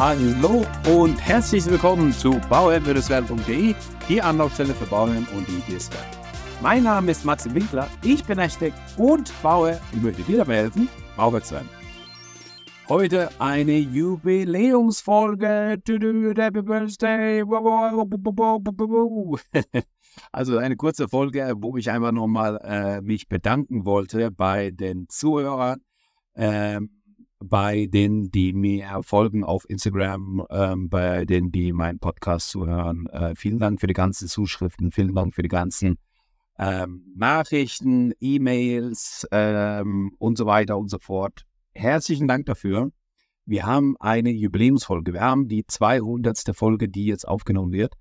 Hallo und herzlich willkommen zu bauherr-werden.de, die Anlaufstelle für Bauherren und die, werden. Mein Name ist Maxim Winkler, ich bin Architekt und Bauherr und möchte dir dabei helfen, Bauherr zu werden. Heute eine Jubiläumsfolge. Happy Birthday. Also eine kurze Folge, wo ich einfach nochmal äh, mich bedanken wollte bei den Zuhörern, äh, bei denen, die mir folgen auf Instagram, äh, bei denen, die meinen Podcast zuhören. Äh, vielen Dank für die ganzen Zuschriften, vielen Dank für die ganzen ähm, Nachrichten, E-Mails ähm, und so weiter und so fort. Herzlichen Dank dafür. Wir haben eine Jubiläumsfolge. Wir haben die 200. Folge, die jetzt aufgenommen wird.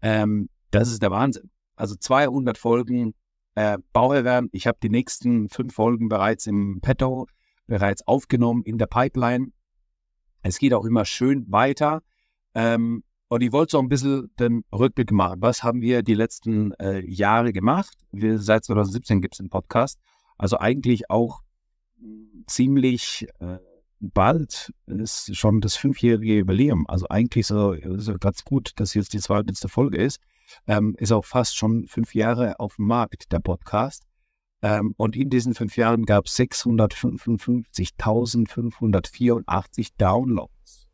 Ähm, das ist der Wahnsinn. Also 200 Folgen äh, Bauherrn. Ich habe die nächsten fünf Folgen bereits im Petto, bereits aufgenommen in der Pipeline. Es geht auch immer schön weiter. Ähm, und ich wollte so ein bisschen den Rückblick machen. Was haben wir die letzten äh, Jahre gemacht? Wir, seit 2017 gibt es den Podcast. Also eigentlich auch ziemlich äh, bald ist schon das fünfjährige Jubiläum. Also eigentlich so, so ganz gut, dass jetzt die 200. Folge ist. Ähm, ist auch fast schon fünf Jahre auf dem Markt, der Podcast. Ähm, und in diesen fünf Jahren gab es 655.584 Downloads.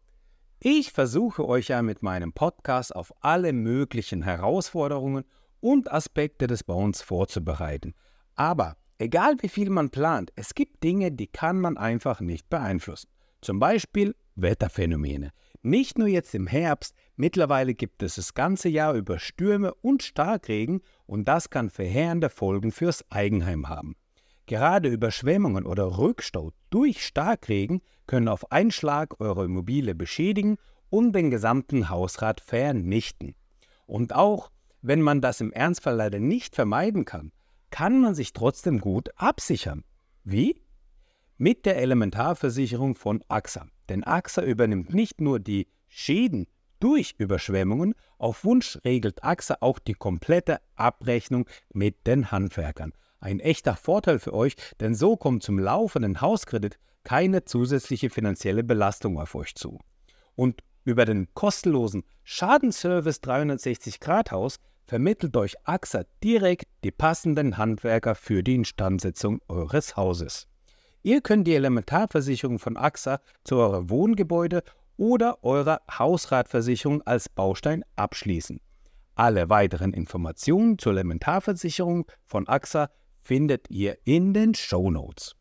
Ich versuche euch ja mit meinem Podcast auf alle möglichen Herausforderungen und Aspekte des Bauens vorzubereiten. Aber egal wie viel man plant, es gibt Dinge, die kann man einfach nicht beeinflussen. Zum Beispiel Wetterphänomene. Nicht nur jetzt im Herbst, mittlerweile gibt es das ganze Jahr über Stürme und Starkregen und das kann verheerende Folgen fürs Eigenheim haben. Gerade Überschwemmungen oder Rückstau durch Starkregen können auf einen Schlag eure Immobilie beschädigen und den gesamten Hausrat vernichten. Und auch wenn man das im Ernstfall leider nicht vermeiden kann, kann man sich trotzdem gut absichern. Wie? Mit der Elementarversicherung von AXA. Denn AXA übernimmt nicht nur die Schäden durch Überschwemmungen, auf Wunsch regelt AXA auch die komplette Abrechnung mit den Handwerkern. Ein echter Vorteil für euch, denn so kommt zum laufenden Hauskredit keine zusätzliche finanzielle Belastung auf euch zu. Und über den kostenlosen Schadenservice 360 Grad Haus vermittelt euch AXA direkt die passenden Handwerker für die Instandsetzung eures Hauses. Ihr könnt die Elementarversicherung von AXA zu eurem Wohngebäude oder eurer Hausratversicherung als Baustein abschließen. Alle weiteren Informationen zur Elementarversicherung von AXA findet ihr in den Show Notes.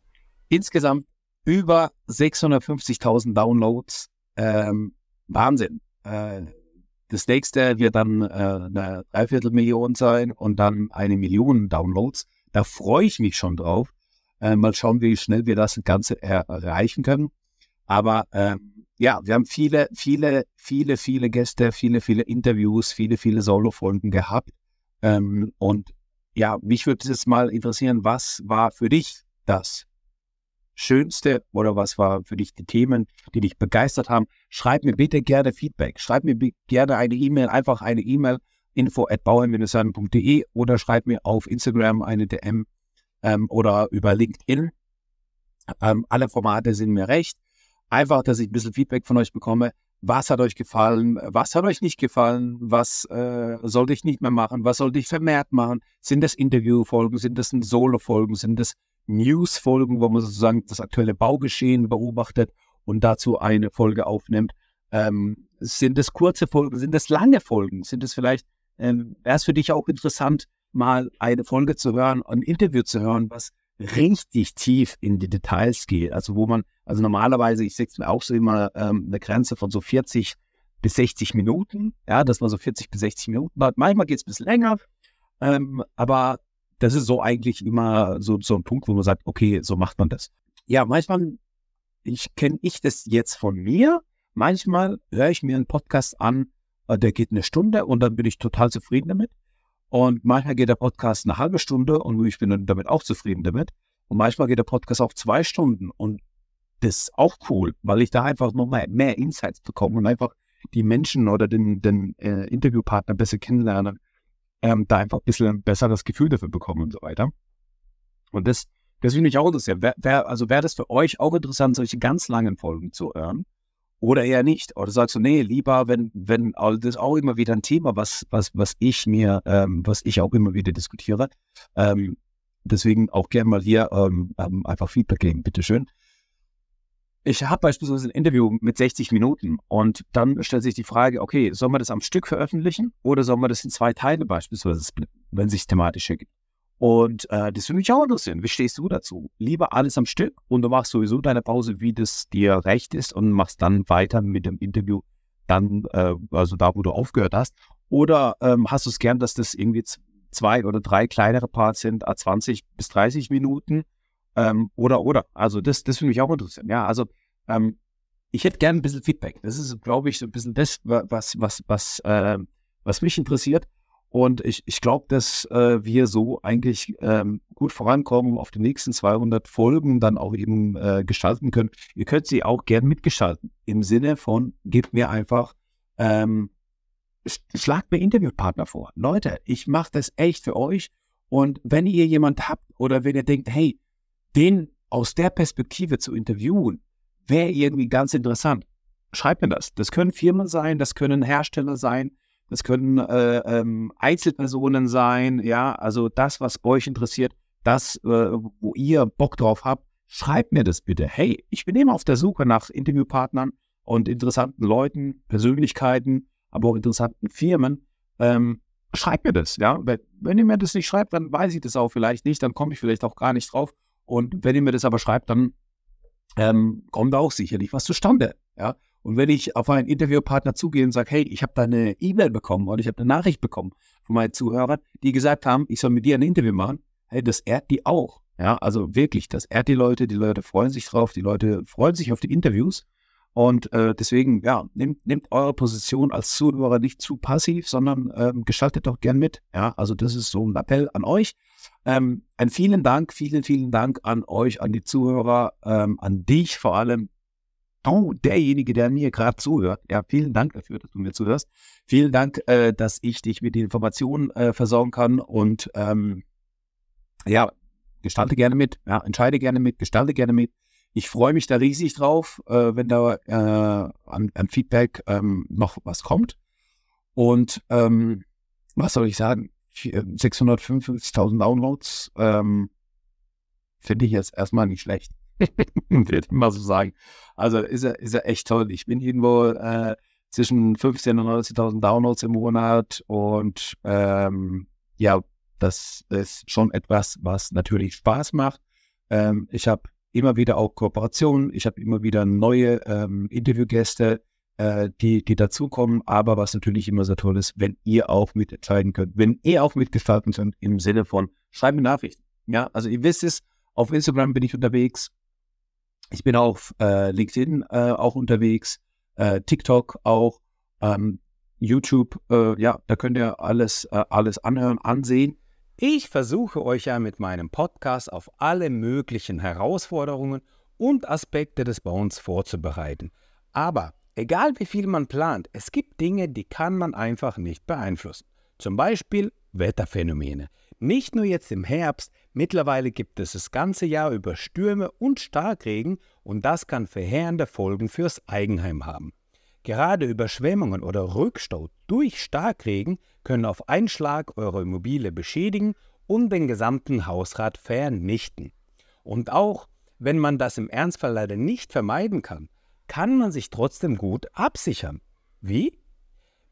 Insgesamt über 650.000 Downloads. Ähm, Wahnsinn. Äh, das nächste wird dann äh, eine Dreiviertelmillion sein und dann eine Million Downloads. Da freue ich mich schon drauf. Äh, mal schauen, wie schnell wir das Ganze erreichen können. Aber ähm, ja, wir haben viele, viele, viele, viele Gäste, viele, viele Interviews, viele, viele Solo-Folgen gehabt. Ähm, und ja, mich würde es mal interessieren, was war für dich das Schönste oder was war für dich die Themen, die dich begeistert haben? Schreib mir bitte gerne Feedback. Schreib mir gerne eine E-Mail, einfach eine E-Mail info at oder schreib mir auf Instagram eine DM ähm, oder über LinkedIn. Ähm, alle Formate sind mir recht. Einfach, dass ich ein bisschen Feedback von euch bekomme. Was hat euch gefallen? Was hat euch nicht gefallen? Was äh, sollte ich nicht mehr machen? Was sollte ich vermehrt machen? Sind das Interviewfolgen? Sind das Solo-Folgen? Sind das News-Folgen, wo man sozusagen das aktuelle Baugeschehen beobachtet und dazu eine Folge aufnimmt? Ähm, sind es kurze Folgen? Sind es lange Folgen? Sind es vielleicht, ähm, wäre es für dich auch interessant, mal eine Folge zu hören, ein Interview zu hören, was richtig tief in die Details geht. Also wo man, also normalerweise, ich sehe mir auch so immer ähm, eine Grenze von so 40 bis 60 Minuten, ja, dass man so 40 bis 60 Minuten hat. Manchmal geht es ein bisschen länger, ähm, aber das ist so eigentlich immer so, so ein Punkt, wo man sagt, okay, so macht man das. Ja, manchmal ich kenne ich das jetzt von mir. Manchmal höre ich mir einen Podcast an, äh, der geht eine Stunde und dann bin ich total zufrieden damit. Und manchmal geht der Podcast eine halbe Stunde und ich bin damit auch zufrieden damit. Und manchmal geht der Podcast auch zwei Stunden und das ist auch cool, weil ich da einfach noch mehr, Insights bekomme und einfach die Menschen oder den, den äh, Interviewpartner besser kennenlernen, ähm, da einfach ein bisschen ein besseres Gefühl dafür bekommen und so weiter. Und das, das finde ich auch interessant. Wär, wär, also wäre das für euch auch interessant, solche ganz langen Folgen zu hören? Oder eher nicht. Oder sagst du, nee, lieber, wenn, wenn, das ist auch immer wieder ein Thema, was, was, was ich mir, ähm, was ich auch immer wieder diskutiere. Ähm, deswegen auch gerne mal hier ähm, ähm einfach Feedback geben, bitteschön. Ich habe beispielsweise ein Interview mit 60 Minuten und dann stellt sich die Frage, okay, soll man das am Stück veröffentlichen oder soll man das in zwei Teile beispielsweise splitten, wenn sich thematisch ergibt? Und äh, das würde mich auch interessieren. Wie stehst du dazu? Lieber alles am Stück und du machst sowieso deine Pause, wie das dir recht ist und machst dann weiter mit dem Interview, dann, äh, also da, wo du aufgehört hast. Oder ähm, hast du es gern, dass das irgendwie zwei oder drei kleinere Parts sind, 20 bis 30 Minuten? Ähm, oder, oder. Also das, das würde mich auch interessieren. Ja, also ähm, ich hätte gern ein bisschen Feedback. Das ist, glaube ich, so ein bisschen das, was, was, was, äh, was mich interessiert. Und ich, ich glaube, dass äh, wir so eigentlich ähm, gut vorankommen, auf die nächsten 200 Folgen dann auch eben äh, gestalten können. Ihr könnt sie auch gern mitgestalten. Im Sinne von, gebt mir einfach, ähm, schlagt mir Interviewpartner vor. Leute, ich mache das echt für euch. Und wenn ihr jemand habt oder wenn ihr denkt, hey, den aus der Perspektive zu interviewen, wäre irgendwie ganz interessant. Schreibt mir das. Das können Firmen sein, das können Hersteller sein, das können äh, ähm, Einzelpersonen sein, ja, also das, was euch interessiert, das, äh, wo ihr Bock drauf habt, schreibt mir das bitte. Hey, ich bin immer auf der Suche nach Interviewpartnern und interessanten Leuten, Persönlichkeiten, aber auch interessanten Firmen. Ähm, schreibt mir das, ja. Wenn ihr mir das nicht schreibt, dann weiß ich das auch vielleicht nicht, dann komme ich vielleicht auch gar nicht drauf. Und wenn ihr mir das aber schreibt, dann ähm, kommt auch sicherlich was zustande, ja. Und wenn ich auf einen Interviewpartner zugehe und sage, hey, ich habe da eine E-Mail bekommen oder ich habe eine Nachricht bekommen von meinen Zuhörern, die gesagt haben, ich soll mit dir ein Interview machen, hey, das ehrt die auch. Ja, also wirklich, das ehrt die Leute, die Leute freuen sich drauf, die Leute freuen sich auf die Interviews. Und äh, deswegen, ja, nehmt, nehmt eure Position als Zuhörer nicht zu passiv, sondern ähm, gestaltet doch gern mit. Ja, also das ist so ein Appell an euch. Ähm, ein vielen Dank, vielen, vielen Dank an euch, an die Zuhörer, ähm, an dich vor allem, oh, derjenige, der mir gerade zuhört, ja, vielen Dank dafür, dass du mir zuhörst. Vielen Dank, äh, dass ich dich mit den Informationen äh, versorgen kann und ähm, ja, gestalte gerne mit, ja, entscheide gerne mit, gestalte gerne mit. Ich freue mich da riesig drauf, äh, wenn da äh, an, an Feedback ähm, noch was kommt. Und ähm, was soll ich sagen? 655.000 Downloads ähm, finde ich jetzt erstmal nicht schlecht. Würde ich mal so sagen. Also ist er, ist er echt toll. Ich bin irgendwo äh, zwischen 15.000 und 90.000 Downloads im Monat und ähm, ja, das ist schon etwas, was natürlich Spaß macht. Ähm, ich habe immer wieder auch Kooperationen, ich habe immer wieder neue ähm, Interviewgäste, äh, die, die dazukommen, aber was natürlich immer sehr toll ist, wenn ihr auch mitentscheiden könnt, wenn ihr auch mitgestalten könnt im Sinne von schreiben Nachrichten. Ja, also ihr wisst es, auf Instagram bin ich unterwegs, ich bin auf äh, LinkedIn äh, auch unterwegs, äh, TikTok auch, ähm, YouTube, äh, ja, da könnt ihr alles, äh, alles anhören, ansehen. Ich versuche euch ja mit meinem Podcast auf alle möglichen Herausforderungen und Aspekte des Bauens vorzubereiten. Aber egal wie viel man plant, es gibt Dinge, die kann man einfach nicht beeinflussen. Zum Beispiel Wetterphänomene. Nicht nur jetzt im Herbst, mittlerweile gibt es das ganze Jahr über Stürme und Starkregen und das kann verheerende Folgen fürs Eigenheim haben. Gerade Überschwemmungen oder Rückstau durch Starkregen können auf einen Schlag eure Immobilie beschädigen und den gesamten Hausrat vernichten. Und auch wenn man das im Ernstfall leider nicht vermeiden kann, kann man sich trotzdem gut absichern. Wie?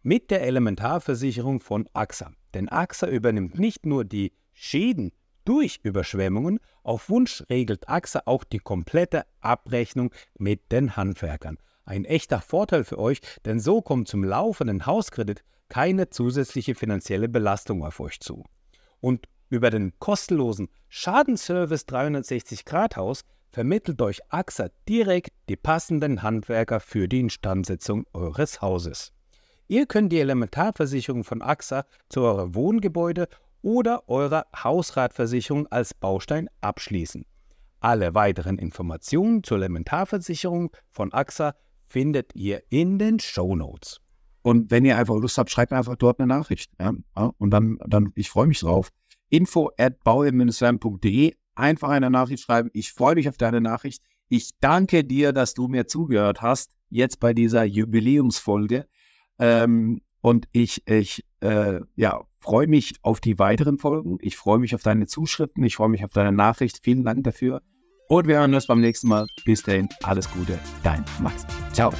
Mit der Elementarversicherung von AXA. Denn AXA übernimmt nicht nur die Schäden durch Überschwemmungen, auf Wunsch regelt AXA auch die komplette Abrechnung mit den Handwerkern. Ein echter Vorteil für euch, denn so kommt zum laufenden Hauskredit keine zusätzliche finanzielle Belastung auf euch zu. Und über den kostenlosen Schadenservice 360 Grad Haus vermittelt euch AXA direkt die passenden Handwerker für die Instandsetzung eures Hauses. Ihr könnt die Elementarversicherung von AXA zu eurem Wohngebäude oder eurer Hausratversicherung als Baustein abschließen. Alle weiteren Informationen zur Elementarversicherung von AXA findet ihr in den Show Notes. Und wenn ihr einfach Lust habt, schreibt einfach dort eine Nachricht. Ja? Und dann, dann, ich freue mich drauf. Info at bauherr Einfach eine Nachricht schreiben. Ich freue mich auf deine Nachricht. Ich danke dir, dass du mir zugehört hast, jetzt bei dieser Jubiläumsfolge. Ähm, und ich, ich äh, ja, freue mich auf die weiteren Folgen. Ich freue mich auf deine Zuschriften. Ich freue mich auf deine Nachricht. Vielen Dank dafür. Und wir hören uns beim nächsten Mal. Bis dahin, alles Gute. Dein Max. Ciao.